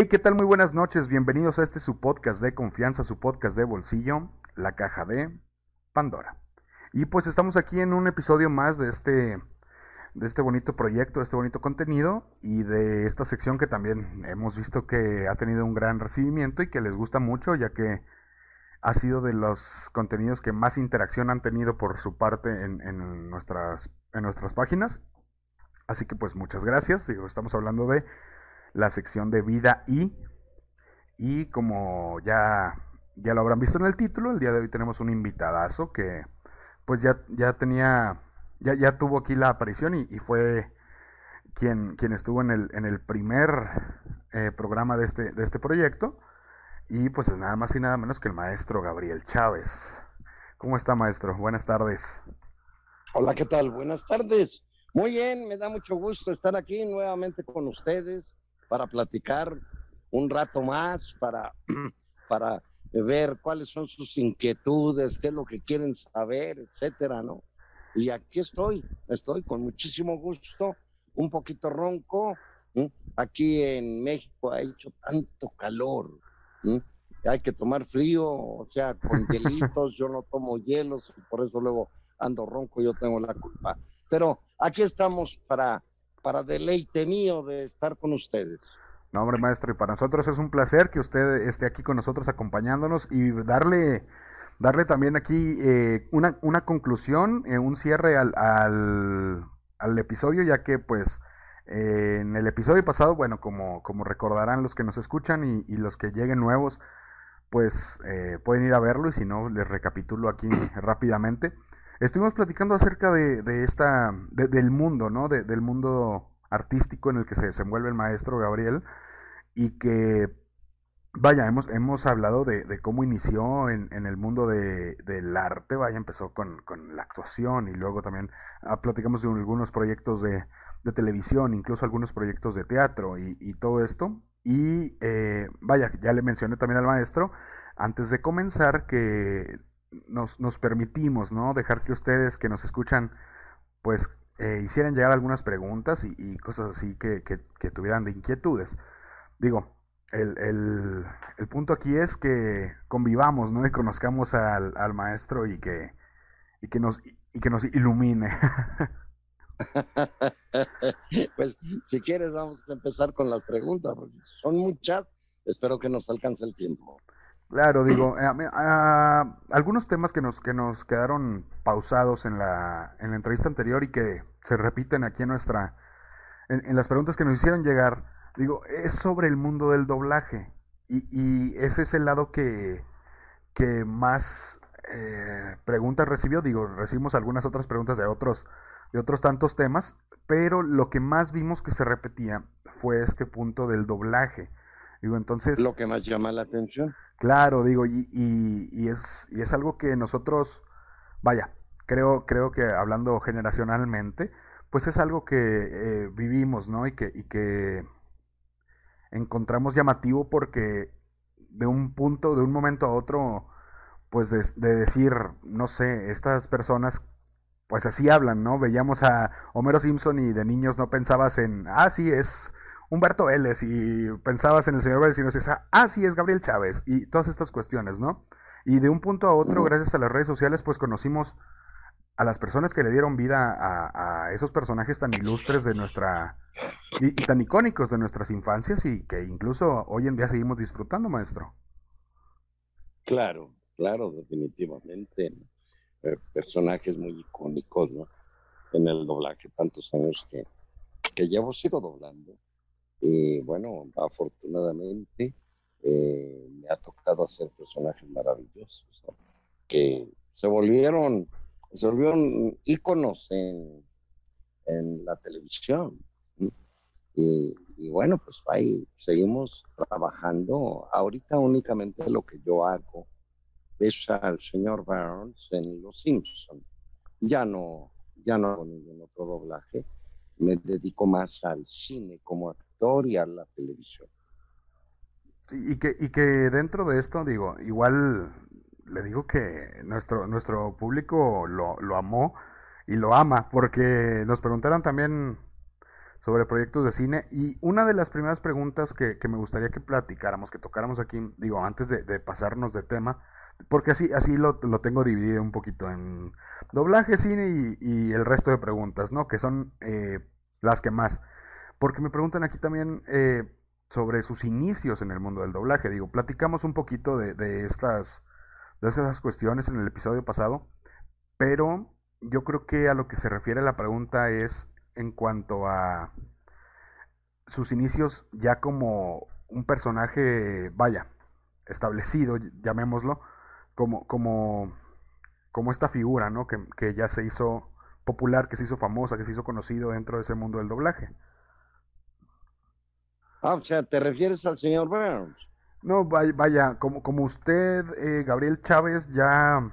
Hey, ¿qué tal? Muy buenas noches. Bienvenidos a este su podcast de confianza, su podcast de bolsillo, La Caja de Pandora. Y pues estamos aquí en un episodio más de este de este bonito proyecto, de este bonito contenido y de esta sección que también hemos visto que ha tenido un gran recibimiento y que les gusta mucho, ya que ha sido de los contenidos que más interacción han tenido por su parte en, nuestras, en nuestras páginas. Así que pues muchas gracias. Estamos hablando de la sección de vida y. Y como ya, ya lo habrán visto en el título, el día de hoy tenemos un invitadazo que pues ya, ya tenía, ya, ya tuvo aquí la aparición y, fue quien, quien estuvo en el, en el primer eh, programa de este, de este proyecto. Y pues es nada más y nada menos que el maestro Gabriel Chávez. ¿Cómo está, maestro? Buenas tardes. Hola, ¿qué tal? Buenas tardes. Muy bien, me da mucho gusto estar aquí nuevamente con ustedes para platicar un rato más, para, para ver cuáles son sus inquietudes, qué es lo que quieren saber, etcétera, ¿no? Y aquí estoy, estoy con muchísimo gusto, un poquito ronco. Aquí en México ha hecho tanto calor, hay que tomar frío, o sea, con hielitos, yo no tomo hielos, por eso luego ando ronco, yo tengo la culpa. Pero aquí estamos para para deleite mío de estar con ustedes. No, hombre, maestro, y para nosotros es un placer que usted esté aquí con nosotros acompañándonos y darle, darle también aquí eh, una, una conclusión, eh, un cierre al, al, episodio, ya que pues eh, en el episodio pasado, bueno, como, como recordarán los que nos escuchan y, y los que lleguen nuevos, pues pueden ir a verlo y si no, les recapitulo aquí rápidamente. Estuvimos platicando acerca de, esta, del mundo, ¿no? del mundo artístico en el que se desenvuelve el maestro Gabriel y que, vaya, hemos, hemos hablado de, cómo inició en, el mundo de, del arte, vaya, empezó con, la actuación y luego también ah, platicamos de algunos proyectos de, televisión, incluso algunos proyectos de teatro y, y todo esto. Y eh, vaya, ya le mencioné también al maestro, antes de comenzar, que nos, nos permitimos, ¿no? Dejar que ustedes que nos escuchan, pues, eh, hicieran llegar algunas preguntas y, cosas así que, que, tuvieran de inquietudes. Digo, el, el, el, punto aquí es que convivamos, ¿no? Y conozcamos al, al maestro y que, y que, nos, y que nos ilumine. pues si quieres vamos a empezar con las preguntas, son muchas, espero que nos alcance el tiempo. Claro, digo, eh, algunos temas que nos, que nos quedaron pausados en la, en la entrevista anterior y que se repiten aquí en nuestra, en, las preguntas que nos hicieron llegar, digo, es sobre el mundo del doblaje. Y, y ese es el lado que, que más eh, preguntas recibió. Digo, recibimos algunas otras preguntas de otros, de otros tantos temas, pero lo que más vimos que se repetía fue este punto del doblaje. Digo, entonces... Lo que más llama la atención. Claro, digo, y, y, es, y es algo que nosotros, vaya, creo, creo que hablando generacionalmente, pues es algo que eh, vivimos, ¿no? Y que, y que encontramos llamativo porque de un punto, de un momento a otro, pues de, de, decir, no sé, estas personas, pues así hablan, ¿no? Veíamos a Homero Simpson y de niños no pensabas en, ah, sí, es Humberto Vélez y pensabas en el señor Vélez y no decías, ah, sí, es Gabriel Chávez y todas estas cuestiones, ¿no? Y de un punto a otro, gracias a las redes sociales, pues conocimos a las personas que le dieron vida a, esos personajes tan ilustres de nuestra y, tan icónicos de nuestras infancias y que incluso hoy en día seguimos disfrutando, maestro. Claro, claro, definitivamente. Eh, personajes muy icónicos, ¿no? En el doblaje, tantos años que, que llevo sigo doblando. Y bueno, afortunadamente eh, me ha tocado hacer personajes maravillosos que se volvieron, se volvieron íconos en, en la televisión. Y, y, bueno, pues ahí seguimos trabajando. Ahorita únicamente lo que yo hago es al señor Barnes en Los Simpsons. Ya no, ya no hago ningún otro doblaje. Me dedico más al cine como actor a la televisión. Y que, y que dentro de esto, digo, igual le digo que nuestro, nuestro público lo, lo amó y lo ama, porque nos preguntaron también sobre proyectos de cine. Y una de las primeras preguntas que, me gustaría que platicáramos, que tocáramos aquí, digo, antes de, pasarnos de tema, porque así, así lo, lo, tengo dividido un poquito en doblaje, cine y, el resto de preguntas, ¿no? Que son eh, las que más. Porque me preguntan aquí también eh, sobre sus inicios en el mundo del doblaje. Digo, platicamos un poquito de, de estas, de esas cuestiones en el episodio pasado, pero yo creo que a lo que se refiere la pregunta es en cuanto a sus inicios ya como un personaje, vaya, establecido, llamémoslo, como, como, como esta figura, ¿no? Que, que ya se hizo popular, que se hizo famosa, que se hizo conocido dentro de ese mundo del doblaje. Ah, o sea, ¿te refieres al señor Burns? No, vaya, como, como usted, eh, Gabriel Chávez, ya,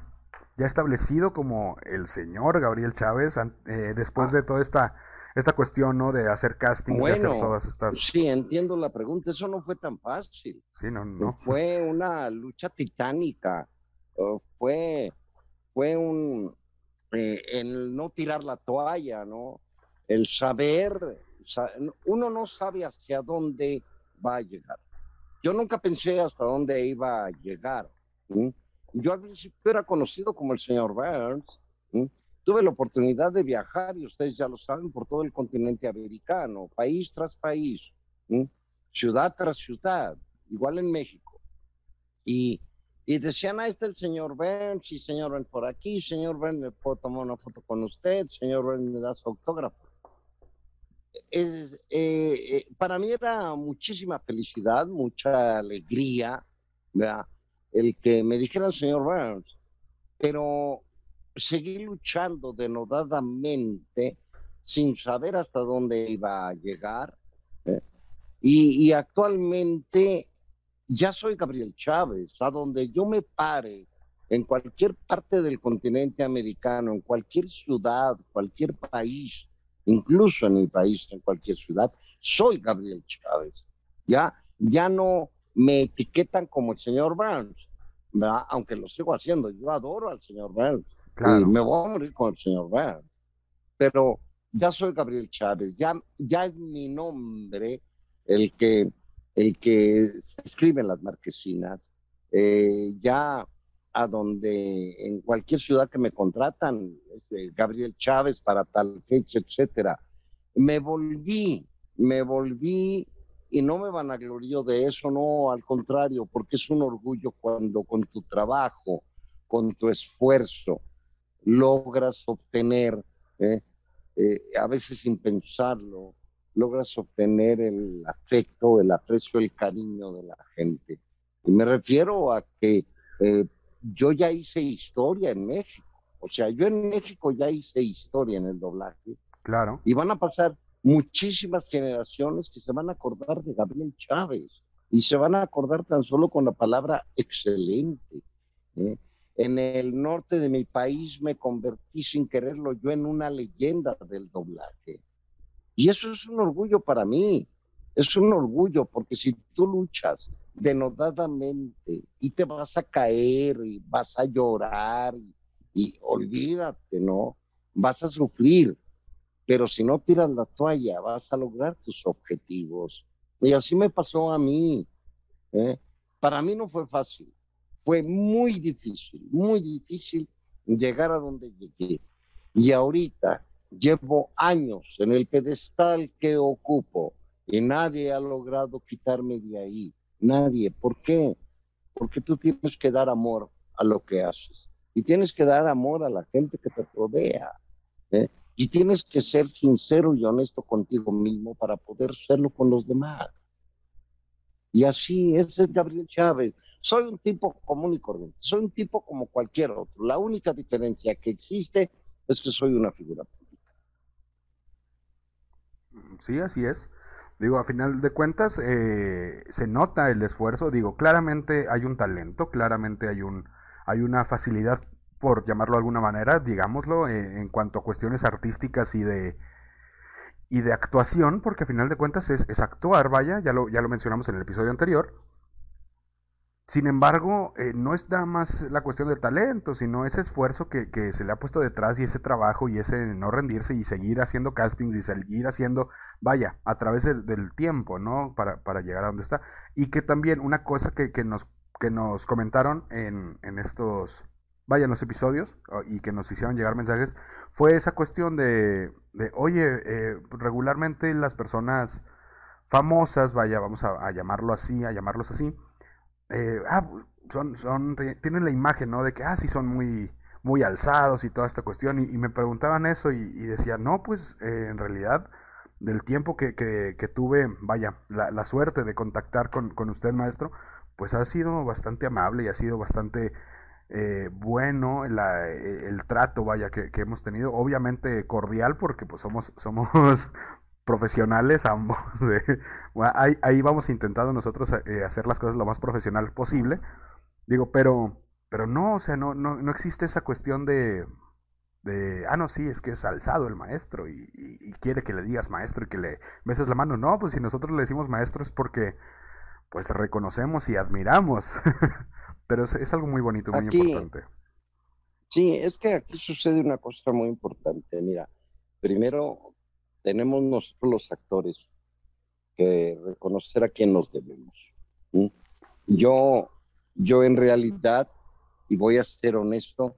ya establecido como el señor Gabriel Chávez, eh, después ah. de toda esta, esta cuestión, ¿no? De hacer casting, de hacer todas estas... Sí, entiendo la pregunta, eso no fue tan fácil. Sí, no, no. Fue una lucha titánica, fue, fue un... Eh, el no tirar la toalla, ¿no? El saber uno no sabe hacia dónde va a llegar. Yo nunca pensé hasta dónde iba a llegar. Yo al principio era conocido como el señor Burns. Tuve la oportunidad de viajar, y ustedes ya lo saben, por todo el continente americano, país tras país, ciudad tras ciudad, igual en México. Y, y decían, ahí está el señor Burns, y señor Burns por aquí, señor Burns, me puedo tomar una foto con usted, señor Burns me da su autógrafo eh, eh, para mí era muchísima felicidad, mucha alegría, el que me dijera el señor Burns, pero seguí luchando denodadamente sin saber hasta dónde iba a llegar. ¿eh? Y, actualmente ya soy Gabriel Chávez, a donde yo me pare, en cualquier parte del continente americano, en cualquier ciudad, cualquier país, incluso en mi país, en cualquier ciudad, soy Gabriel Chávez. Ya, ya no me etiquetan como el señor Burns, aunque lo sigo haciendo. Yo adoro al señor Burns. Y me voy a morir con el señor Burns. Pero ya soy Gabriel Chávez, ya, ya es mi nombre el que, el que escribe en las marquesinas. Eh, ya a donde en cualquier ciudad que me contratan, este, Gabriel Chávez para tal fecha, etcétera. Me volví, me volví y no me van a glorio de eso, no, al contrario, porque es un orgullo cuando con tu trabajo, con tu esfuerzo, logras obtener, ¿eh? Eh, a veces sin pensarlo, logras obtener el afecto, el aprecio, el cariño de la gente. Y me refiero a que eh, yo ya hice historia en México. O sea, yo en México ya hice historia en el doblaje. Claro. Y van a pasar muchísimas generaciones que se van a acordar de Gabriel Chávez y se van a acordar tan solo con la palabra excelente. ¿eh? En el norte de mi país me convertí sin quererlo yo en una leyenda del doblaje. Y eso es un orgullo para mí. Es un orgullo porque si tú luchas denodadamente y te vas a caer y vas a llorar y, olvídate, ¿no? Vas a sufrir, pero si no tiras la toalla vas a lograr tus objetivos. Y así me pasó a mí. ¿eh? Para mí no fue fácil, fue muy difícil, muy difícil llegar a donde llegué. Y ahorita llevo años en el pedestal que ocupo y nadie ha logrado quitarme de ahí. Nadie. ¿Por qué? Porque tú tienes que dar amor a lo que haces. Y tienes que dar amor a la gente que te rodea. ¿eh? Y tienes que ser sincero y honesto contigo mismo para poder serlo con los demás. Y así, ese es Gabriel Chávez. Soy un tipo común y corriente. Soy un tipo como cualquier otro. La única diferencia que existe es que soy una figura pública. Sí, así es. Digo, a final de cuentas, eh, se nota el esfuerzo. Digo, claramente hay un talento, claramente hay, un, hay una facilidad, por llamarlo de alguna manera, digámoslo, eh, en cuanto a cuestiones artísticas y de, y de actuación, porque a final de cuentas es, es, actuar, vaya, ya lo, ya lo mencionamos en el episodio anterior. Sin embargo, eh, no es más la cuestión de talento, sino ese esfuerzo que, que, se le ha puesto detrás y ese trabajo y ese no rendirse y seguir haciendo castings y seguir haciendo, vaya, a través del, tiempo, ¿no? Para, para, llegar a donde está. Y que también una cosa que, que nos, que nos comentaron en, en estos, vaya, en los episodios y que nos hicieron llegar mensajes, fue esa cuestión de, de oye, eh, regularmente las personas famosas, vaya, vamos a llamarlo así, a llamarlos así, eh, ah, son, son, tienen la imagen, ¿no? De que, ah, sí, son muy, muy alzados y toda esta cuestión. Y, me preguntaban eso y, y decía, no, pues eh, en realidad, del tiempo que, que, tuve, vaya, la, la, suerte de contactar con, con, usted, maestro, pues ha sido bastante amable y ha sido bastante eh, bueno la, el trato, vaya, que, que, hemos tenido. Obviamente cordial, porque pues somos, somos profesionales ambos. ahí, ahí, vamos intentando nosotros eh, hacer las cosas lo más profesional posible. Digo, pero, pero no, o sea, no, no, no existe esa cuestión de, de, ah, no, sí, es que es alzado el maestro y, y, quiere que le digas maestro y que le beses la mano. No, pues si nosotros le decimos maestro es porque, pues, reconocemos y admiramos. pero es, es, algo muy bonito, muy importante. Sí, es que aquí sucede una cosa muy importante. Mira, primero tenemos nosotros los actores que reconocer a quién nos debemos. Yo, yo en realidad, y voy a ser honesto,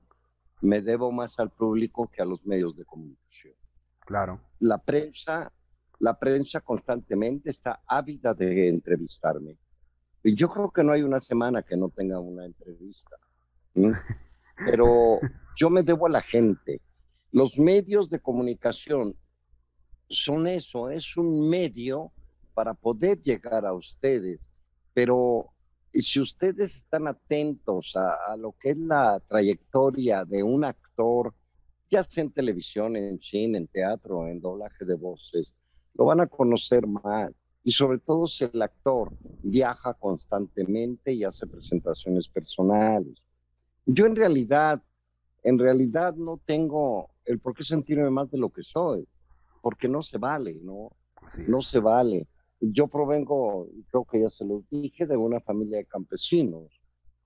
me debo más al público que a los medios de comunicación. Claro. La prensa, la prensa constantemente está ávida de entrevistarme. Y yo creo que no hay una semana que no tenga una entrevista. Pero yo me debo a la gente. Los medios de comunicación son eso, es un medio para poder llegar a ustedes, pero si ustedes están atentos a, lo que es la trayectoria de un actor, ya sea en televisión, en cine, en teatro, en doblaje de voces, lo van a conocer más. Y sobre todo si el actor viaja constantemente y hace presentaciones personales. Yo en realidad, en realidad no tengo el por qué sentirme más de lo que soy porque no se vale, ¿no? no se vale. Yo provengo, creo que ya se lo dije, de una familia de campesinos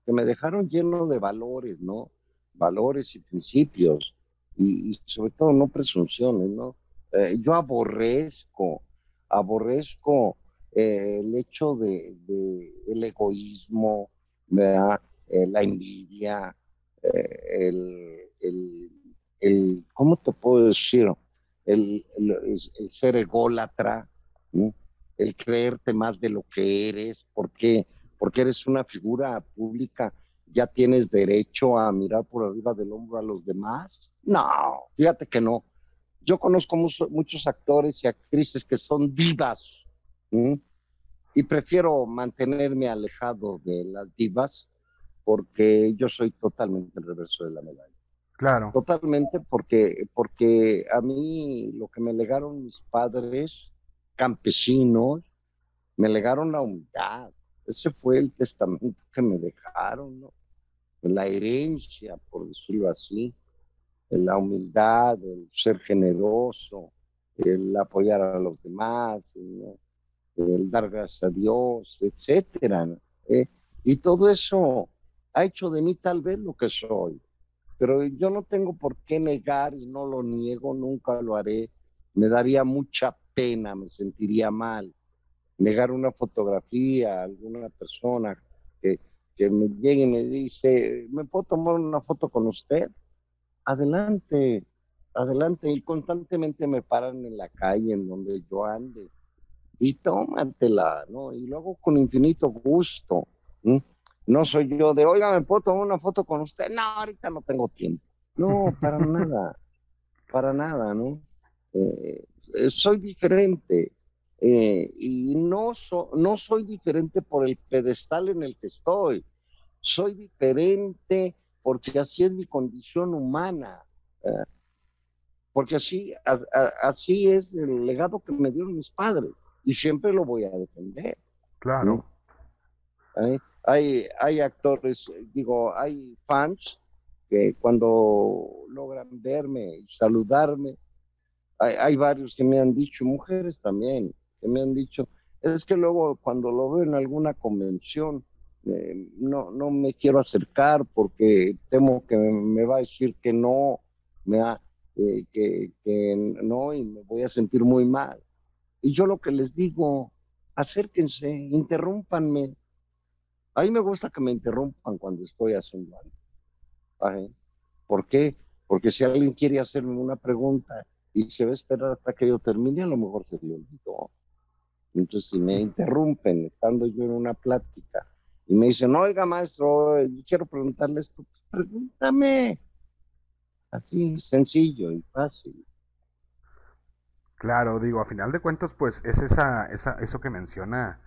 que me dejaron lleno de valores, ¿no? Valores y principios y, sobre todo no presunciones, ¿no? Eh, yo aborrezco, aborrezco eh, el hecho de, el egoísmo, ¿verdad? Eh, la envidia, el, el, el, ¿cómo te puedo decir? El, ser ególatra, el creerte más de lo que eres, porque, eres una figura pública, ya tienes derecho a mirar por arriba del hombro a los demás. No, fíjate que no. Yo conozco muchos actores y actrices que son divas y prefiero mantenerme alejado de las divas porque yo soy totalmente el reverso de la medalla. Claro. Totalmente, porque, porque a mí lo que me legaron mis padres campesinos, me legaron la humildad. Ese fue el testamento que me dejaron. La herencia, por decirlo así, la humildad, el ser generoso, el apoyar a los demás, el dar gracias a Dios, etcétera. ¿Eh? Y todo eso ha hecho de mí tal vez lo que soy pero yo no tengo por qué negar y no lo niego, nunca lo haré. Me daría mucha pena, me sentiría mal negar una fotografía a alguna persona que, que me llegue y me dice, ¿me puedo tomar una foto con usted? Adelante, adelante. Y constantemente me paran en la calle en donde yo ande. Y tómatela, ¿no? Y luego con infinito gusto. No soy yo de, oiga, ¿me puedo tomar una foto con usted? No, ahorita no tengo tiempo. No, para nada, para nada, ¿no? Eh, eh, soy diferente eh, y no, no soy diferente por el pedestal en el que estoy. Soy diferente porque así es mi condición humana. porque así, así es el legado que me dieron mis padres y siempre lo voy a defender. Claro hay, hay actores, digo, hay fans que cuando logran verme y saludarme, hay, hay, varios que me han dicho, mujeres también, que me han dicho, es que luego cuando lo veo en alguna convención, eh, no, no me quiero acercar porque temo que me, va a decir que no, me eh, que, que no y me voy a sentir muy mal. Y yo lo que les digo, acérquense, interrúmpanme. A mí me gusta que me interrumpan cuando estoy haciendo algo. ¿Por qué? Porque si alguien quiere hacerme una pregunta y se va a esperar hasta que yo termine, a lo mejor se le olvidó. Entonces, si me interrumpen estando yo en una plática y me dicen, oiga, maestro, yo quiero preguntarle esto, pues, pregúntame. Así, sencillo y fácil. Claro, digo, a final de cuentas, pues es esa, esa, eso que menciona,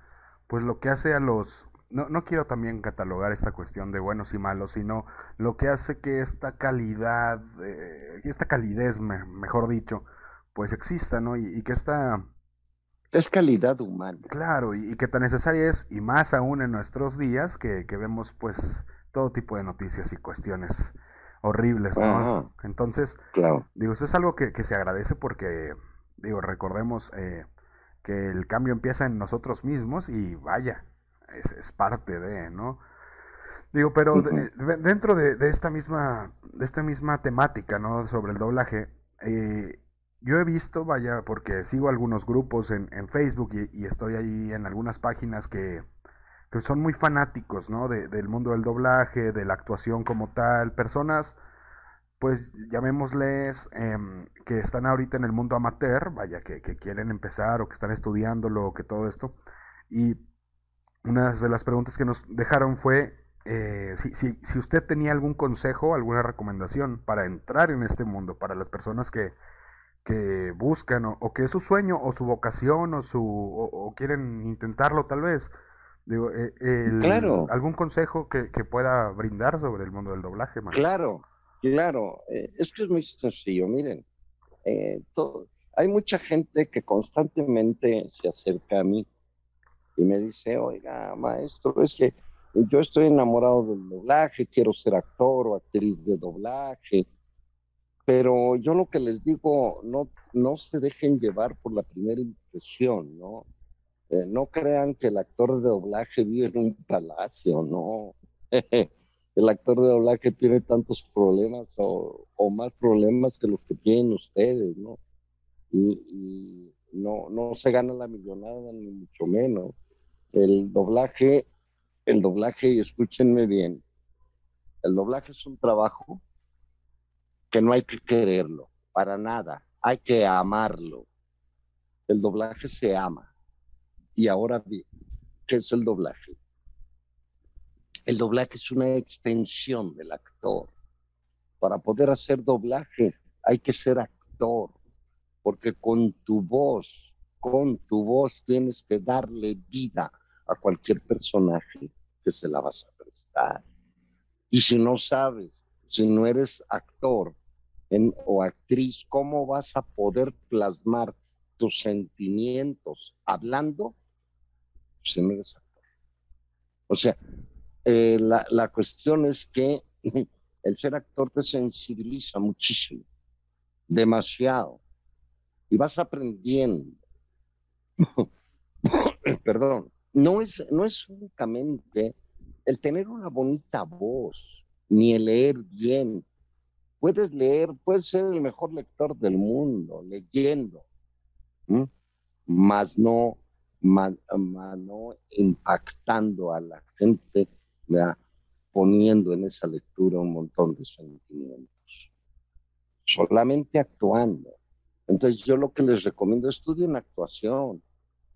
pues lo que hace a los, no, no quiero también catalogar esta cuestión de buenos y malos, sino lo que hace que esta calidad, eh, esta calidez, mejor dicho, pues exista, ¿no? Y, que esta... Es calidad humana. Claro, y, que tan necesaria es, y más aún en nuestros días, que, que vemos pues todo tipo de noticias y cuestiones horribles, ¿no? Entonces, claro. digo, eso es algo que, que se agradece porque Digo, recordemos eh, que el cambio empieza en nosotros mismos y vaya, es, parte de, ¿no? Digo, pero dentro de, esta misma, de esta misma temática, ¿no? Sobre el doblaje, eh, yo he visto, vaya, porque sigo algunos grupos en, en Facebook y, estoy ahí en algunas páginas que, que son muy fanáticos, ¿no? De, del mundo del doblaje, de la actuación como tal, personas pues llamémosles em, que están ahorita en el mundo amateur, vaya, que, quieren empezar o que están estudiándolo o que todo esto. Y una de las preguntas que nos dejaron fue eh, si, si, si, usted tenía algún consejo, alguna recomendación para entrar en este mundo, para las personas que, que buscan o, que es su sueño o su vocación o, su, o, quieren intentarlo tal vez. Digo, eh, claro. ¿Algún consejo que, que, pueda brindar sobre el mundo del doblaje? Claro, Claro, eh, es que es muy sencillo. Miren, eh, hay mucha gente que constantemente se acerca a mí y me dice, oiga, maestro, es que yo estoy enamorado del doblaje, quiero ser actor o actriz de doblaje, pero yo lo que les digo, no, no se dejen llevar por la primera impresión, ¿no? Eh, no crean que el actor de doblaje vive en un palacio, no. el actor de doblaje tiene tantos problemas o, más problemas que los que tienen ustedes, ¿no? Y, no, no se gana la millonada ni mucho menos. El doblaje, el doblaje, y escúchenme bien, el doblaje es un trabajo que no hay que quererlo, para nada, hay que amarlo. El doblaje se ama. Y ahora ¿qué es el doblaje? El doblaje es una extensión del actor. Para poder hacer doblaje hay que ser actor, porque con tu voz, con tu voz tienes que darle vida a cualquier personaje que se la vas a prestar. Y si no sabes, si no eres actor o actriz, ¿cómo vas a poder plasmar tus sentimientos hablando si no eres actor? O sea, eh, la, la, cuestión es que el ser actor te sensibiliza muchísimo, demasiado, y vas aprendiendo. Perdón, no es, no es únicamente el tener una bonita voz, ni el leer bien. Puedes leer, puedes ser el mejor lector del mundo, leyendo, más no, más no impactando a la gente poniendo en esa lectura un montón de sentimientos, solamente actuando. Entonces yo lo que les recomiendo, estudien actuación.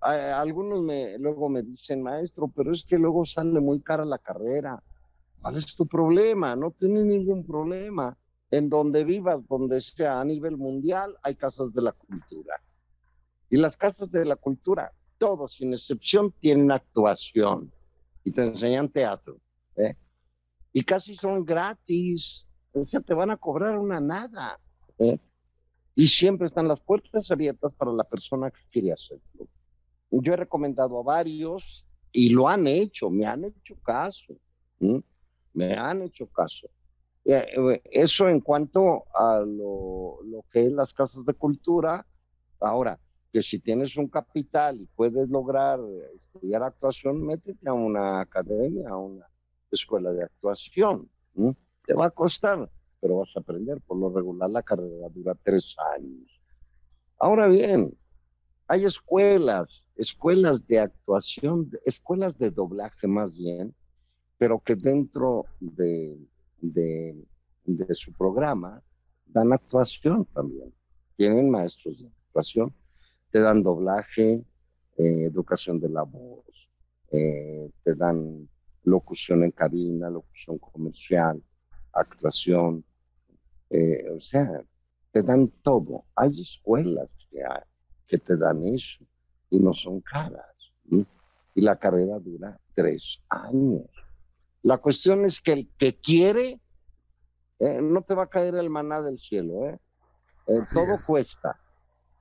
Algunos me, luego me dicen, maestro, pero es que luego sale muy cara la carrera. ¿Cuál es tu problema? No tienes ningún problema. En donde vivas, donde sea a nivel mundial, hay casas de la cultura. Y las casas de la cultura, todos sin excepción, tienen actuación y te enseñan teatro. ¿eh? Y casi son gratis, o sea, te van a cobrar una nada. ¿eh? Y siempre están las puertas abiertas para la persona que quiere hacerlo. Yo he recomendado a varios y lo han hecho, me han hecho caso. Me han hecho caso. Eh, eso en cuanto a lo, lo que es las casas de cultura. Ahora, que si tienes un capital y puedes lograr estudiar actuación, métete a una academia, a una escuela de actuación. Te va a costar, pero vas a aprender. Por lo regular, la carrera dura tres años. Ahora bien, hay escuelas, escuelas de actuación, escuelas de doblaje más bien, pero que dentro de, su programa dan actuación también. Tienen maestros de actuación te dan doblaje, eh, educación de la voz, eh, te dan locución en cabina, locución comercial, actuación, eh, o sea, te dan todo. Hay escuelas que, que te dan eso y no son caras. Y la carrera dura tres años. La cuestión es que el que quiere, no te va a caer el maná del cielo, ¿eh? todo cuesta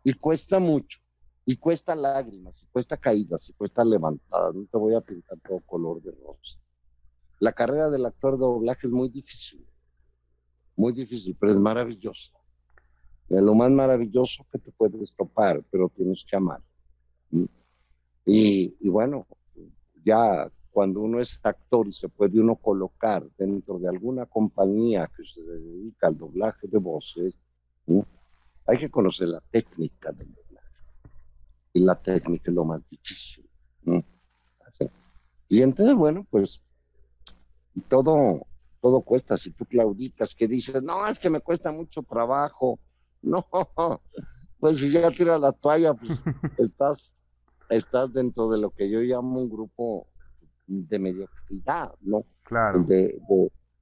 y cuesta mucho, y cuesta lágrimas, y cuesta caídas, y cuesta levantadas. No te voy a pintar todo color de rosa. La carrera del actor de doblaje es muy difícil, muy difícil, pero es maravillosa. Es lo más maravilloso que te puedes topar, pero tienes que amar. Y, y bueno, ya cuando uno es actor y se puede uno colocar dentro de alguna compañía que se dedica al doblaje de voces, hay que conocer la técnica del doblaje. Y la técnica es lo más difícil. Y entonces, bueno, pues todo, todo cuesta. Si tú clauditas que dices, no, es que me cuesta mucho trabajo. No, pues si ya tiras la toalla, pues estás, estás dentro de lo que yo llamo un grupo de mediocridad, ¿no? Claro. De,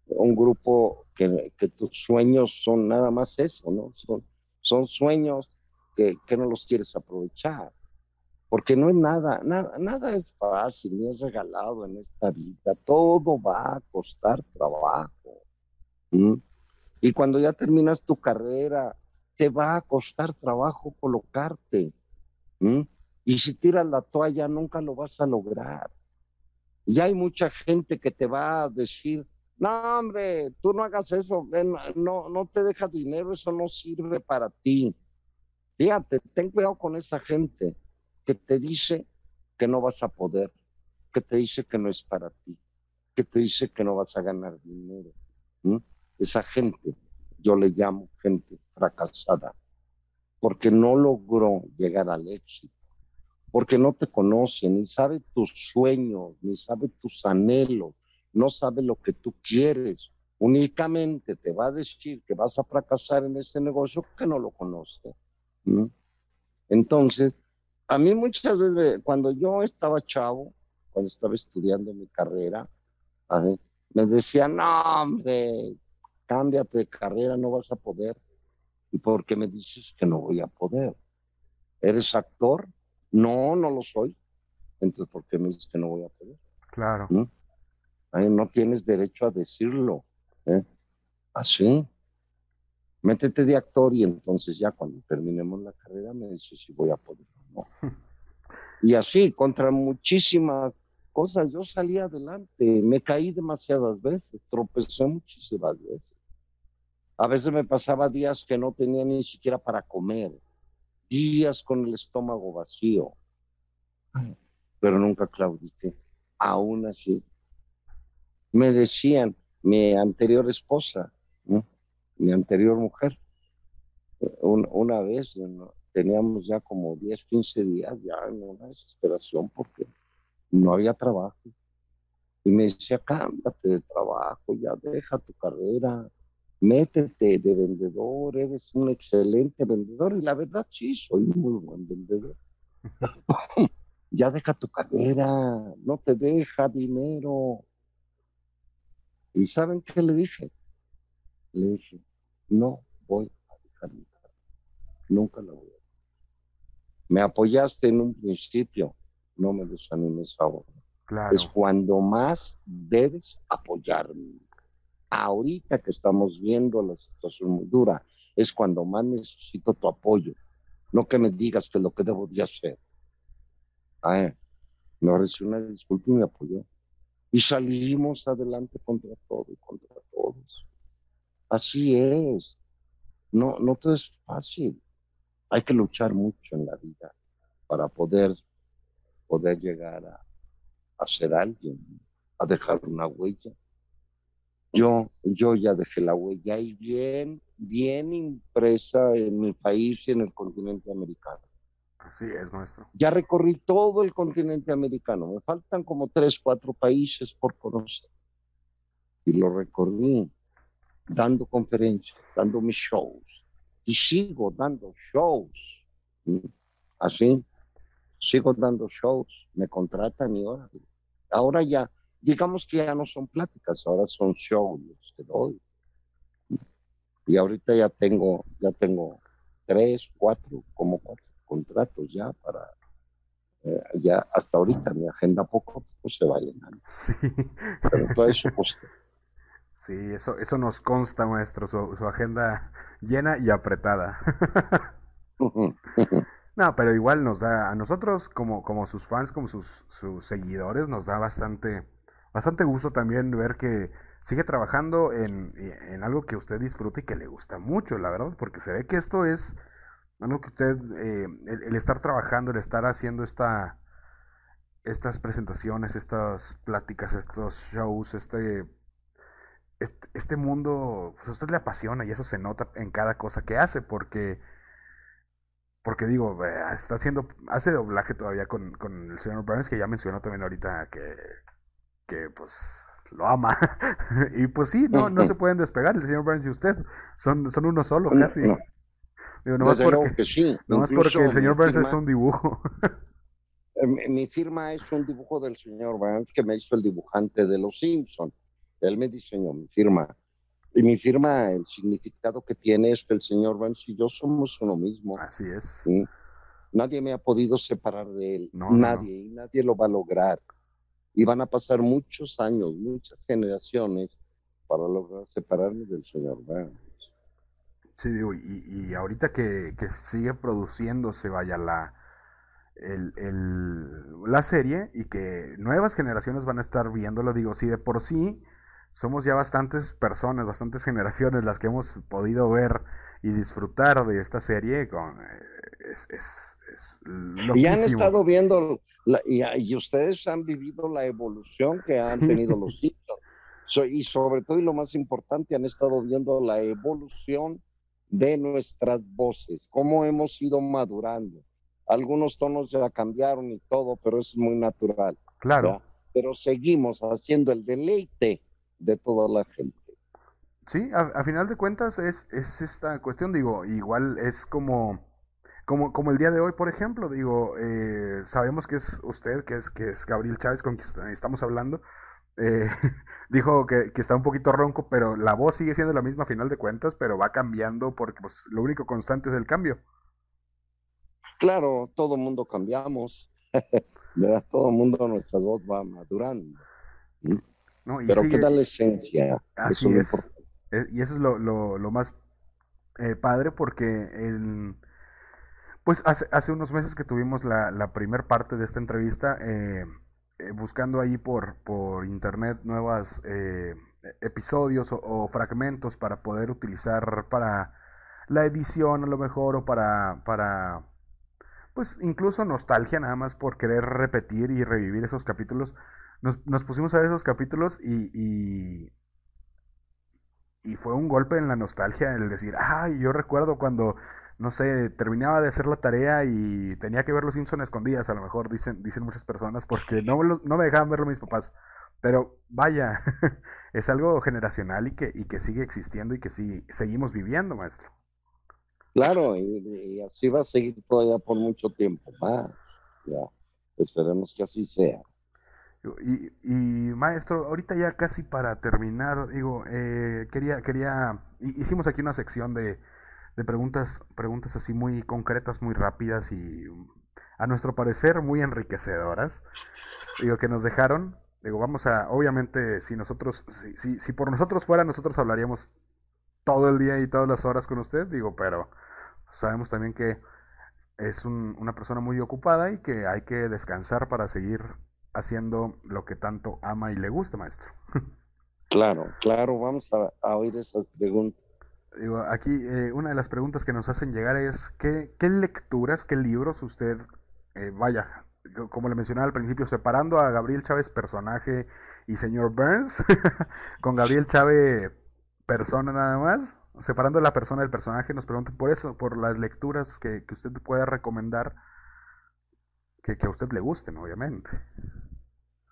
un grupo que, que, tus sueños son nada más eso, ¿no? Son, son sueños que, no los quieres aprovechar. Porque no es nada, nada, nada es fácil, ni es regalado en esta vida. Todo va a costar trabajo. Y cuando ya terminas tu carrera, te va a costar trabajo colocarte. Y si tiras la toalla, nunca lo vas a lograr. Y hay mucha gente que te va a decir, no, hombre, tú no hagas eso, no, no te deja dinero, eso no sirve para ti. Fíjate, ten cuidado con esa gente que te dice que no vas a poder, que te dice que no es para ti, que te dice que no vas a ganar dinero. Esa gente, yo le llamo gente fracasada, porque no logró llegar al éxito, porque no te conoce, ni sabe tus sueños, ni sabe tus anhelos, no sabe lo que tú quieres, únicamente te va a decir que vas a fracasar en ese negocio que no lo conoce. Entonces, a mí muchas veces, cuando yo estaba chavo, cuando estaba estudiando mi carrera, me decían, no, hombre, cámbiate de carrera, no vas a poder. ¿Y por qué me dices que no voy a poder? ¿Eres actor? No, no lo soy. Entonces, ¿por qué me dices que no voy a poder? Claro no tienes derecho a decirlo. ¿eh? Así. Métete de actor y entonces ya cuando terminemos la carrera me dices si voy a poder o no. Y así, contra muchísimas cosas, yo salí adelante, me caí demasiadas veces, tropecé muchísimas veces. A veces me pasaba días que no tenía ni siquiera para comer, días con el estómago vacío, pero nunca claudiqué. Aún así, me decían, mi anterior esposa, mi anterior mujer, una vez teníamos ya como 10, 15 días ya en una desesperación porque no había trabajo. Y me decía, cámbiate de trabajo, ya deja tu carrera, métete de vendedor, eres un excelente vendedor. Y la verdad sí, soy un muy buen vendedor. ya deja tu carrera, no te deja dinero, ¿Y saben qué le dije? Le dije, no voy a dejar mi carrera. Nunca la voy a dejar. Me apoyaste en un principio, no me desanimes ahora. Claro. Es cuando más debes apoyarme. Ahorita que estamos viendo la situación muy dura, es cuando más necesito tu apoyo. No que me digas que lo que debo de hacer. Me recibí una disculpa y me apoyó y salimos adelante contra todo y contra todos. Así es. No, no todo es fácil. Hay que luchar mucho en la vida. para poder, poder llegar a, a ser alguien, a dejar una huella. Yo, yo ya dejé la huella ahí bien, bien impresa en mi país y en el continente americano. Así es, maestro. Ya recorrí todo el continente americano. Me faltan como tres, cuatro países por conocer. Y lo recorrí dando conferencias, dando mis shows. Y sigo dando shows. Así, sigo dando shows. Me contratan y ahora, ahora ya, digamos que ya no son pláticas, ahora son shows que doy. Y ahorita ya tengo, ya tengo tres, cuatro, como cuatro contratos ya para, eh, ya hasta ahorita mi agenda poco se va llenando. Sí. Pero todo eso pues, Sí, eso, eso nos consta, maestro, su, agenda llena y apretada. no, pero igual nos da, a nosotros como, como sus fans, como sus, sus seguidores, nos da bastante, bastante gusto también ver que sigue trabajando en, en algo que usted disfruta y que le gusta mucho, la verdad, porque se ve que esto es algo que usted, eh, el, estar trabajando, el estar haciendo esta, estas presentaciones, estas pláticas, estos shows, este, este, mundo, pues a usted le apasiona y eso se nota en cada cosa que hace, porque, porque digo, está haciendo, hace doblaje todavía con, con el señor Burns, que ya mencionó también ahorita que, que pues lo ama. y pues sí, no, no se pueden despegar el señor Burns y usted, son, son uno solo casi. Digo, nomás porque, que sí. porque el señor Burns es un dibujo. Eh, mi firma es un dibujo del señor Burns que me hizo el dibujante de Los Simpsons. Él me diseñó mi firma. Y mi firma, el significado que tiene es que el señor Burns y yo somos uno mismo. Así es. Nadie me ha podido separar de él. nadie. Y nadie lo va a lograr. Y van a pasar muchos años, muchas generaciones para lograr separarme del señor Burns. Sí, digo, y, y ahorita que, que, sigue produciéndose, vaya, la, el, el, la serie y que nuevas generaciones van a estar viéndolo, digo, si de por sí somos ya bastantes personas, bastantes generaciones las que hemos podido ver y disfrutar de esta serie, con, eh, es, es, es Y han estado viendo, y, y, ustedes han vivido la evolución que han tenido los hijos. y sobre todo, y lo más importante, han estado viendo la evolución de nuestras voces, cómo hemos ido madurando. Algunos tonos ya cambiaron y todo, pero es muy natural. Claro. Pero seguimos haciendo el deleite de toda la gente. Sí, a, final de cuentas es, es esta cuestión, digo, igual es como, como, como el día de hoy, por ejemplo, digo, eh, sabemos que es usted, que es, que es Gabriel Chávez con quien estamos hablando, eh, dijo que, está un poquito ronco, pero la voz sigue siendo la misma a final de cuentas, pero va cambiando porque pues, lo único constante es el cambio. Claro, todo mundo cambiamos, ¿verdad? Todo mundo nuestra voz va madurando. pero queda la esencia. Así es. Y eso es lo, lo, más eh, padre porque el, pues hace, hace unos meses que tuvimos la, la primer parte de esta entrevista, eh, eh, buscando ahí por, por internet nuevos eh, episodios o, fragmentos para poder utilizar para la edición a lo mejor o para, para pues incluso nostalgia nada más por querer repetir y revivir esos capítulos. Nos, nos pusimos a ver esos capítulos y, y, y, fue un golpe en la nostalgia el decir, ay, yo recuerdo cuando no sé, terminaba de hacer la tarea y tenía que ver los Simpsons escondidas, a lo mejor dicen, dicen muchas personas, porque no, no me dejaban verlo mis papás. Pero vaya, es algo generacional y que, y que sigue existiendo y que sí, seguimos viviendo, maestro. Claro, y, así va a seguir todavía por mucho tiempo más. Ya, esperemos que así sea. Y, y, maestro, ahorita ya casi para terminar, digo, eh, quería, quería, hicimos aquí una sección de, de preguntas, preguntas así muy concretas, muy rápidas y a nuestro parecer muy enriquecedoras. Digo, que nos dejaron. Digo, vamos a, obviamente, si nosotros, si, si, por nosotros fuera, nosotros hablaríamos todo el día y todas las horas con usted, digo, pero sabemos también que es una persona muy ocupada y que hay que descansar para seguir haciendo lo que tanto ama y le gusta, maestro. Claro, claro, vamos a, a oír esas preguntas aquí eh, una de las preguntas que nos hacen llegar es, ¿qué, lecturas, qué libros usted eh, vaya, como le mencionaba al principio, separando a Gabriel Chávez personaje y señor Burns, con Gabriel Chávez persona nada más, separando la persona del personaje, nos pregunta por eso, por las lecturas que, usted pueda recomendar que, a usted le gusten, obviamente.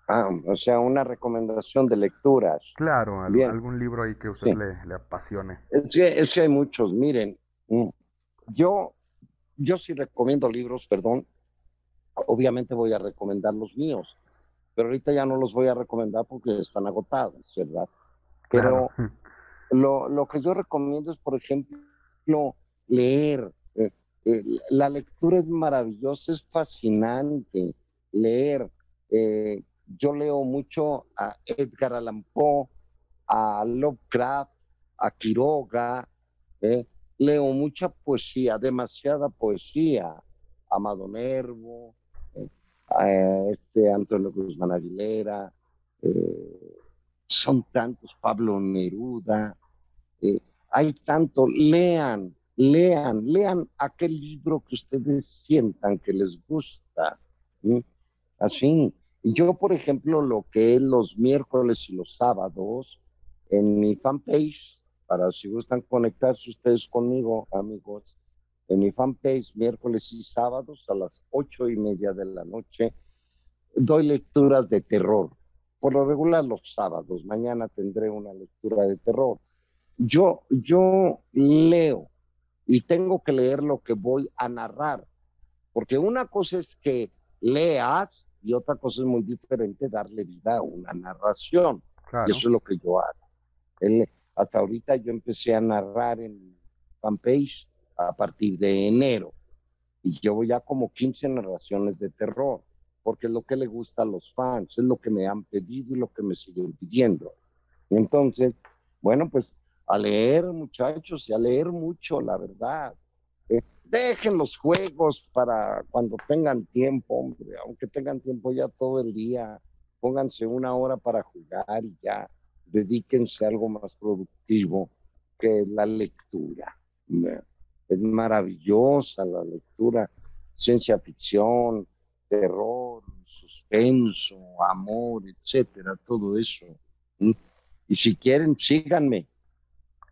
Ah, o sea, una recomendación de lecturas. Claro, algún libro ahí que usted le, apasione. Es que, es que hay muchos, miren, mm, yo, yo sí recomiendo libros, perdón, obviamente voy a recomendar los míos, pero ahorita ya no los voy a recomendar porque están agotados, ¿verdad? Pero lo, lo, que yo recomiendo es, por ejemplo, leer. Eh, eh, la lectura es maravillosa, es fascinante. Leer. Eh, yo leo mucho a Edgar Allan Poe, a Lovecraft, a Quiroga. leo mucha poesía, demasiada poesía. Amado Nervo, a este Antonio Guzmán Aguilera, eh, son tantos, Pablo Neruda, eh, hay tanto, lean, lean, lean aquel libro que ustedes sientan que les gusta. Así. Yo, por ejemplo, lo que es los miércoles y los sábados, en mi fanpage, para si gustan conectarse ustedes conmigo, amigos, en mi fanpage miércoles y sábados a las ocho y media de la noche. Doy lecturas de terror. Por lo regular los sábados. Mañana tendré una lectura de terror. Yo, yo leo y tengo que leer lo que voy a narrar. Porque una cosa es que leas y otra cosa es muy diferente darle vida a una narración. Y eso es lo que yo hago. hasta ahorita yo empecé a narrar en fanpage a partir de enero. Y llevo ya como 15 narraciones de terror, porque es lo que le gusta a los fans, es lo que me han pedido y lo que me siguen pidiendo. Entonces, bueno, pues a leer muchachos y a leer mucho, la verdad. Dejen los juegos para cuando tengan tiempo, hombre, aunque tengan tiempo ya todo el día, pónganse una hora para jugar y ya, dedíquense a algo más productivo que la lectura. Es maravillosa la lectura, ciencia ficción, terror, suspenso, amor, etcétera, todo eso. Y si quieren, síganme.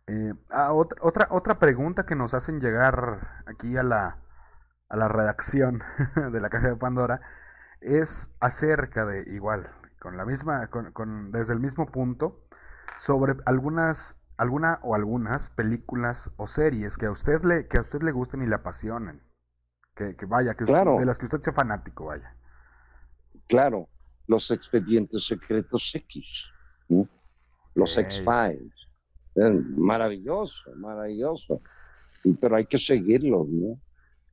Eh, ah, otra, otra, otra pregunta que nos hacen llegar aquí a la, a la redacción de la caja de Pandora es acerca de, igual, con la misma, con, con, desde el mismo punto, sobre algunas alguna o algunas películas o series que a usted le, que a usted le gusten y le apasionen. Que, vaya, que de las que usted sea fanático, vaya. Claro, los expedientes secretos X, los X-Files. Maravilloso, maravilloso. Pero hay que seguirlos, ¿no?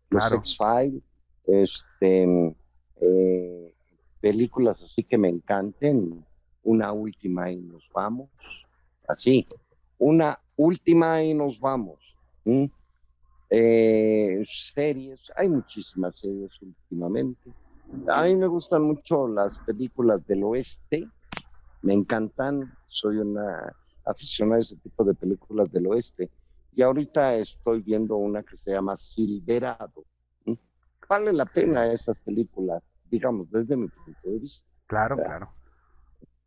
Los X-Files, este, eh, películas así que me encanten. Una última y nos vamos. Así, una última y nos vamos. Eh, series, hay muchísimas series últimamente. A mí me gustan mucho las películas del oeste, me encantan, soy una aficionada a ese tipo de películas del oeste. Y ahorita estoy viendo una que se llama Silverado. Vale la pena esas películas, digamos, desde mi punto de vista. Claro, claro.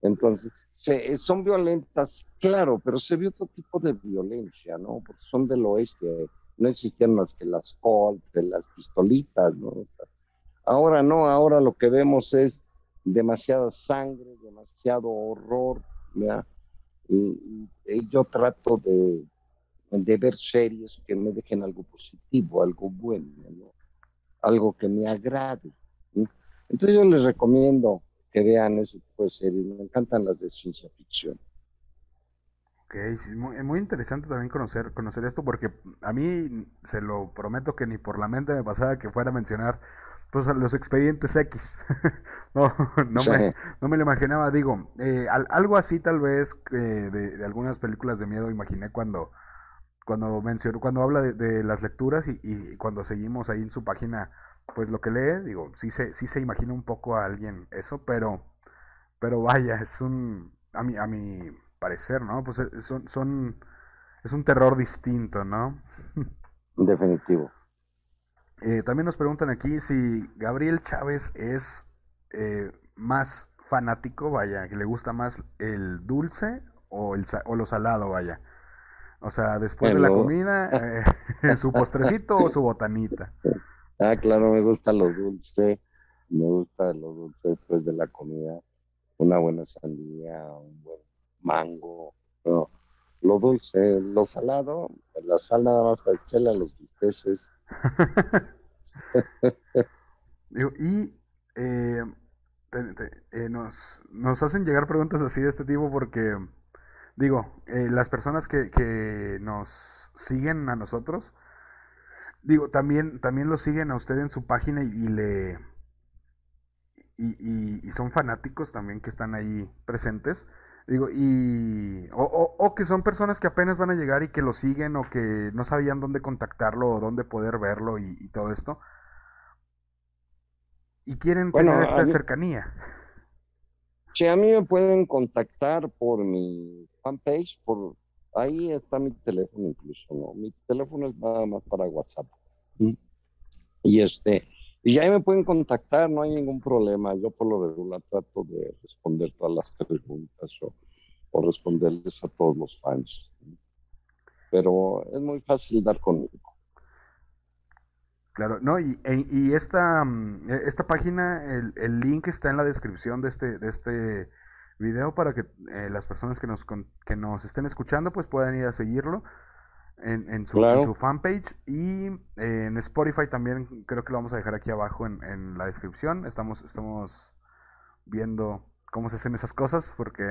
Entonces, se, son violentas, claro, pero se vio otro tipo de violencia, ¿no? Porque son del oeste, no existían más que las Colt, las pistolitas, ¿no? ahora no, ahora lo que vemos es demasiada sangre, demasiado horror, ¿ya? Y, yo trato de, de, ver series que me dejen algo positivo, algo bueno, ¿no? algo que me agrade. Entonces yo les recomiendo que vean ese tipo de series. Me encantan las de ciencia ficción. Ok, sí, es muy, interesante también conocer, conocer esto porque a mí se lo prometo que ni por la mente me pasaba que fuera a mencionar pues los expedientes X. no, no, me, no me lo imaginaba. Digo, eh, algo así tal vez de, algunas películas de miedo imaginé cuando cuando mencionó, cuando habla de, las lecturas y, y, cuando seguimos ahí en su página pues lo que lee, digo, sí se, sí se imagina un poco a alguien eso, pero, pero vaya, es un, a mi, a mi parecer, ¿no? Pues eh, son, son, es un terror distinto, ¿no? Definitivo. Eh, también nos preguntan aquí si Gabriel Chávez es eh, más fanático, vaya, que le gusta más el dulce o, el, o lo salado, vaya. O sea, después de la comida, eh, su postrecito o su botanita. Ah, claro, me gusta lo dulce. Me gusta lo dulce después de la comida. Una buena sandía, un buen mango. No, lo dulce, lo salado, la sal nada más para echarle a los bisteces. Y eh, eh, nos, nos hacen llegar preguntas así de este tipo porque, digo, eh, las personas que, que nos siguen a nosotros, digo, también, también lo siguen a usted en su página y, le... Y, y, son fanáticos también que están ahí presentes. Digo, y. O, o, que son personas que apenas van a llegar y que lo siguen o que no sabían dónde contactarlo o dónde poder verlo y, todo esto. Y quieren tener esta cercanía. Sí, a mí me pueden contactar por mi fanpage, por ahí está mi teléfono incluso, ¿no? Mi teléfono es nada más para WhatsApp. Y este, y ahí me pueden contactar, no hay ningún problema. Yo por lo regular trato de responder todas las preguntas o, responderles a todos los fans. Pero es muy fácil dar conmigo. Claro, no, y, e, esta, mm, e, esta página, el, el, link está en la descripción de este, de este video para que eh, las personas que nos, que nos estén escuchando pues puedan ir a seguirlo en, su, fanpage y eh, en Spotify también creo que lo vamos a dejar aquí abajo en, la descripción. Estamos, estamos viendo cómo se hacen esas cosas porque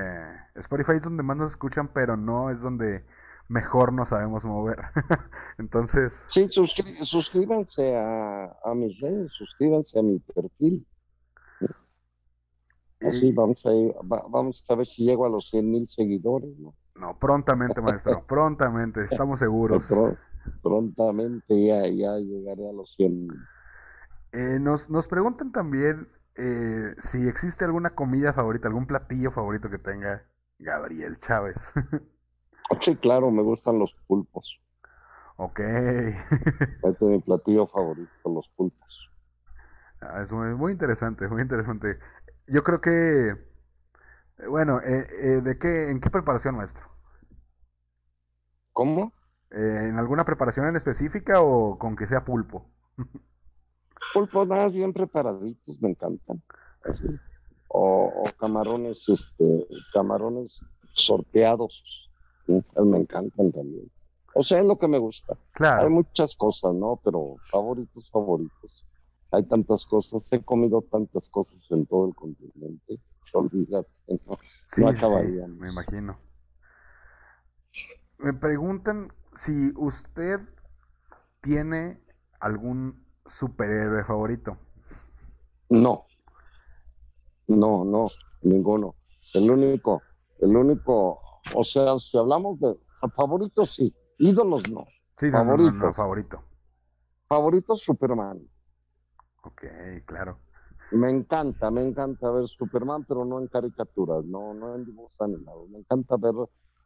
Spotify es donde más nos escuchan, pero no es donde mejor nos sabemos mover. Entonces... Sí, suscríbanse a, a, mis redes, suscríbanse a mi perfil. Así vamos a, vamos a ver si llego a los 100 mil seguidores, ¿no? No, prontamente, maestro, prontamente, estamos seguros. prontamente ya, ya llegaré a los 100. Eh, nos, nos preguntan también eh, si existe alguna comida favorita, algún platillo favorito que tenga Gabriel Chávez. sí, claro, me gustan los pulpos. Ok. este es mi platillo favorito, los pulpos. Ah, es muy interesante, muy interesante. Yo creo que bueno, eh, eh, ¿de qué, en qué preparación, maestro? ¿Cómo? ¿En alguna preparación en específica o con que sea pulpo? Pulpos nada bien preparaditos, me encantan. O, camarones, este, camarones sorteados, me encantan también. O sea, es lo que me gusta. Claro. Hay muchas cosas, ¿no? Pero favoritos, favoritos. Hay tantas cosas, he comido tantas cosas en todo el continente olvídate, no, sí, me imagino. Me preguntan si usted tiene algún superhéroe favorito. No, no, no, ninguno. El único, el único, o sea, si hablamos de favoritos, sí, ídolos no. Sí, favorito. favorito. Favorito Superman. Ok, claro. Me encanta, me encanta ver Superman, pero no en caricaturas, no, no en dibujos animados. Me encanta ver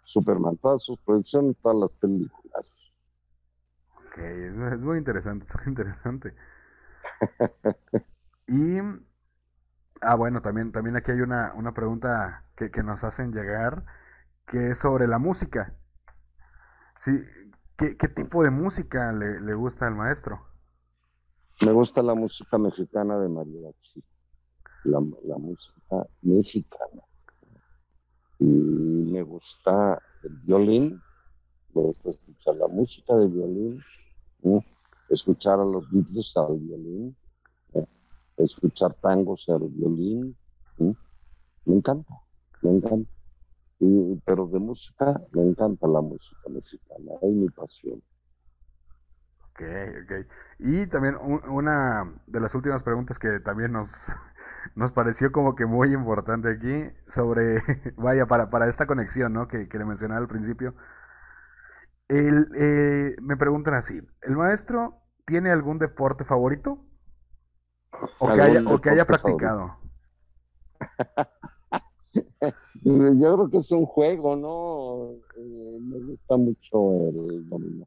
Superman, todas sus producciones, todas las películas. Ok, es, muy interesante, es muy interesante. y, ah, bueno, también, también aquí hay una, una pregunta que, que nos hacen llegar, que es sobre la música. Sí, ¿qué, qué tipo de música le, le gusta al maestro? Me gusta la música mexicana de mariachi, la, la música mexicana. Y me gusta el violín, me gusta escuchar la música de violín, escuchar a los Beatles al violín, escuchar tangos al violín. Me encanta, me encanta. pero de música, me encanta la música mexicana, es mi pasión. Ok, ok. Y también una de las últimas preguntas que también nos, nos pareció como que muy importante aquí, sobre, vaya, para, para esta conexión, ¿no? Que, que le mencionaba al principio. El, eh, me preguntan así, ¿el maestro tiene algún deporte favorito? ¿O que haya, o que haya practicado? Yo creo que es un juego, ¿no? Eh, me gusta mucho el dominó.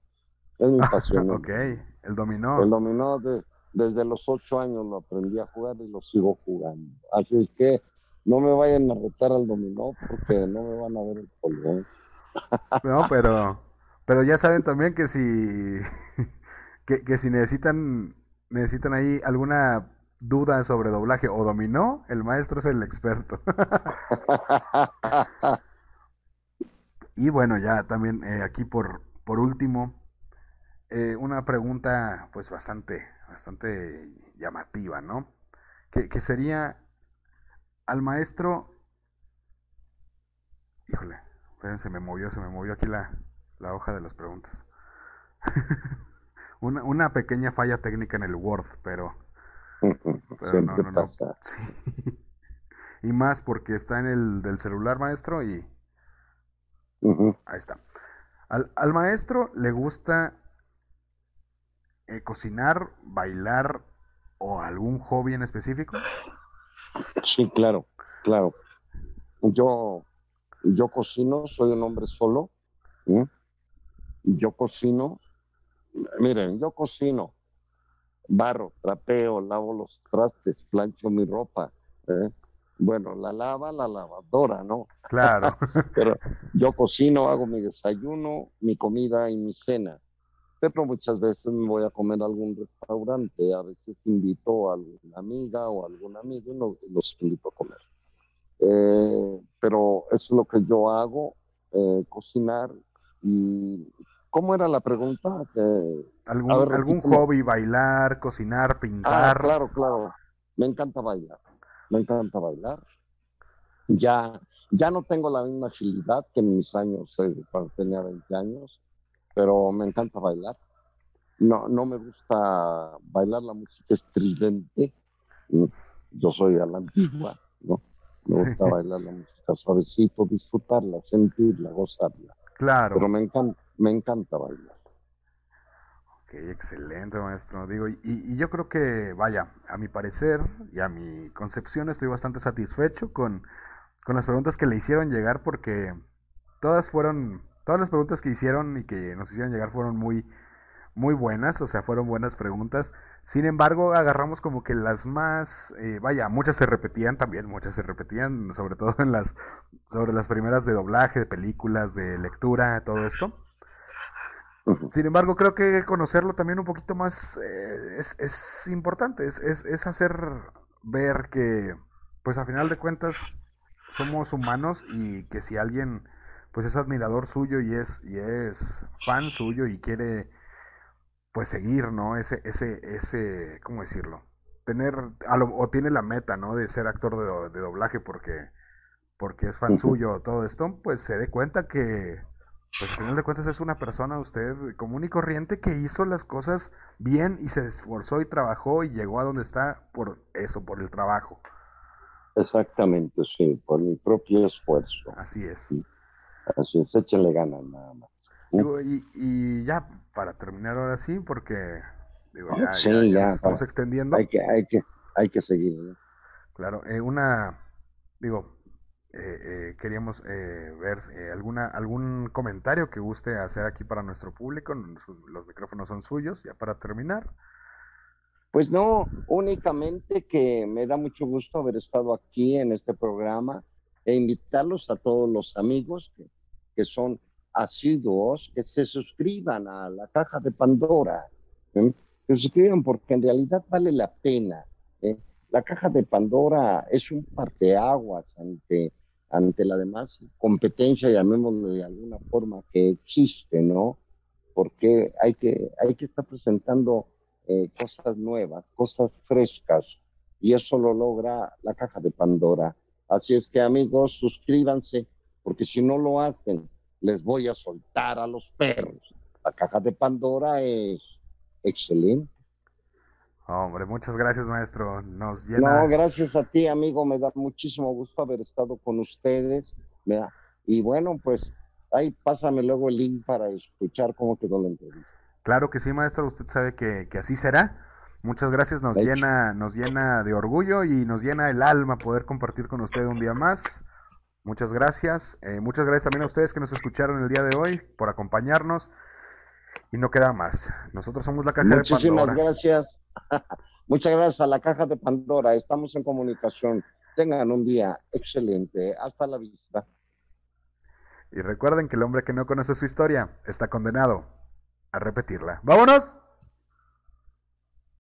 Es mi pasión. ok, el dominó. El dominó de, desde los ocho años lo aprendí a jugar y lo sigo jugando. Así es que no me vayan a retar al dominó porque no me van a ver el polvón. No, pero, pero ya saben también que si, que, que si necesitan, necesitan ahí alguna duda sobre doblaje o dominó, el maestro es el experto. y bueno, ya también eh, aquí por, por último, eh, una pregunta pues bastante, bastante llamativa, ¿no? Que, que sería al maestro... Híjole, se me movió, se me movió aquí la, la hoja de las preguntas. una, una pequeña falla técnica en el Word, pero Siempre pasa. Y más porque está en el del celular maestro y ahí está. Al, maestro le gusta eh, cocinar, bailar o algún hobby en específico. Sí, claro, claro. Yo, yo cocino, soy un hombre solo. Yo cocino. Miren, yo cocino barro, trapeo, lavo los trastes, plancho mi ropa. ¿eh? Bueno, la lava la lavadora, ¿no? Claro. Pero yo cocino, hago mi desayuno, mi comida y mi cena. Pero muchas veces me voy a comer a algún restaurante, a veces invito a alguna amiga o algún amigo y los, invito a comer. Eh, pero eso es lo que yo hago, eh, cocinar. ¿Y cómo era la pregunta? Que ¿Algún, algún hobby, bailar, cocinar, pintar? Ah, claro, claro. Me encanta bailar. Me encanta bailar. Ya, ya no tengo la misma agilidad que en mis años, eh, cuando tenía 20 años, pero me encanta bailar. No, no me gusta bailar la música estridente. Yo soy a la antigua, ¿no? Me gusta bailar la música suavecito, disfrutarla, sentirla, gozarla. Claro. Pero me encanta, me encanta bailar. Ok, excelente, maestro. Digo, y, yo creo que, vaya, a mi parecer y a mi concepción estoy bastante satisfecho con, con las preguntas que le hicieron llegar porque todas fueron, todas las preguntas que hicieron y que nos hicieron llegar fueron muy, muy buenas, o sea, fueron buenas preguntas. Sin embargo, agarramos como que las más, eh, vaya, muchas se repetían también, muchas se repetían, sobre todo en las, sobre las primeras de doblaje, de películas, de lectura, todo esto. Sin embargo, creo que conocerlo también un poquito más eh, es, importante, es, es, hacer ver que, pues a final de cuentas, somos humanos y que si alguien, pues es admirador suyo y es, y es fan suyo y quiere, pues seguir, ¿no? Ese, ese, ese, ¿cómo decirlo? Tener, o tiene la meta, ¿no? De ser actor de, de doblaje porque, porque es fan suyo o todo esto, pues se dé cuenta que pues al final de cuentas es una persona, usted común y corriente, que hizo las cosas bien y se esforzó y trabajó y llegó a donde está por eso, por el trabajo. Exactamente, sí, por mi propio esfuerzo. Así es. Así es, échale ganas nada más. y, y, ya, para terminar ahora sí, porque digo, ya, estamos extendiendo. Hay que, hay que, hay que seguir. Claro, eh, una, digo, eh, eh, queríamos eh, ver alguna algún comentario que guste hacer aquí para nuestro público. Los micrófonos son suyos, ya para terminar. Pues no, únicamente que me da mucho gusto haber estado aquí en este programa e invitarlos a todos los amigos que, que son asiduos, que se suscriban a la caja de Pandora, que se suscriban porque en realidad vale la pena. La caja de Pandora es un parteaguas ante ante la demás competencia, llamémoslo de alguna forma, que existe, ¿no? Porque hay que, hay que estar presentando eh, cosas nuevas, cosas frescas, y eso lo logra la caja de Pandora. Así es que amigos, suscríbanse, porque si no lo hacen, les voy a soltar a los perros. La caja de Pandora es excelente. Hombre, muchas gracias, maestro. Nos llena. No, gracias a ti, amigo. Me da muchísimo gusto haber estado con ustedes. Y bueno, pues ahí pásame luego el link para escuchar cómo quedó la entrevista. Claro que sí, maestro. Usted sabe que, así será. Muchas gracias. Nos llena, nos llena de orgullo y nos llena el alma poder compartir con usted un día más. Muchas gracias. Eh, muchas gracias también a ustedes que nos escucharon el día de hoy por acompañarnos. Y no queda más. Nosotros somos la caja de Pandora. Muchísimas gracias. Muchas gracias a la caja de Pandora. Estamos en comunicación. Tengan un día excelente. Hasta la vista. Y recuerden que el hombre que no conoce su historia está condenado a repetirla. ¡Vámonos!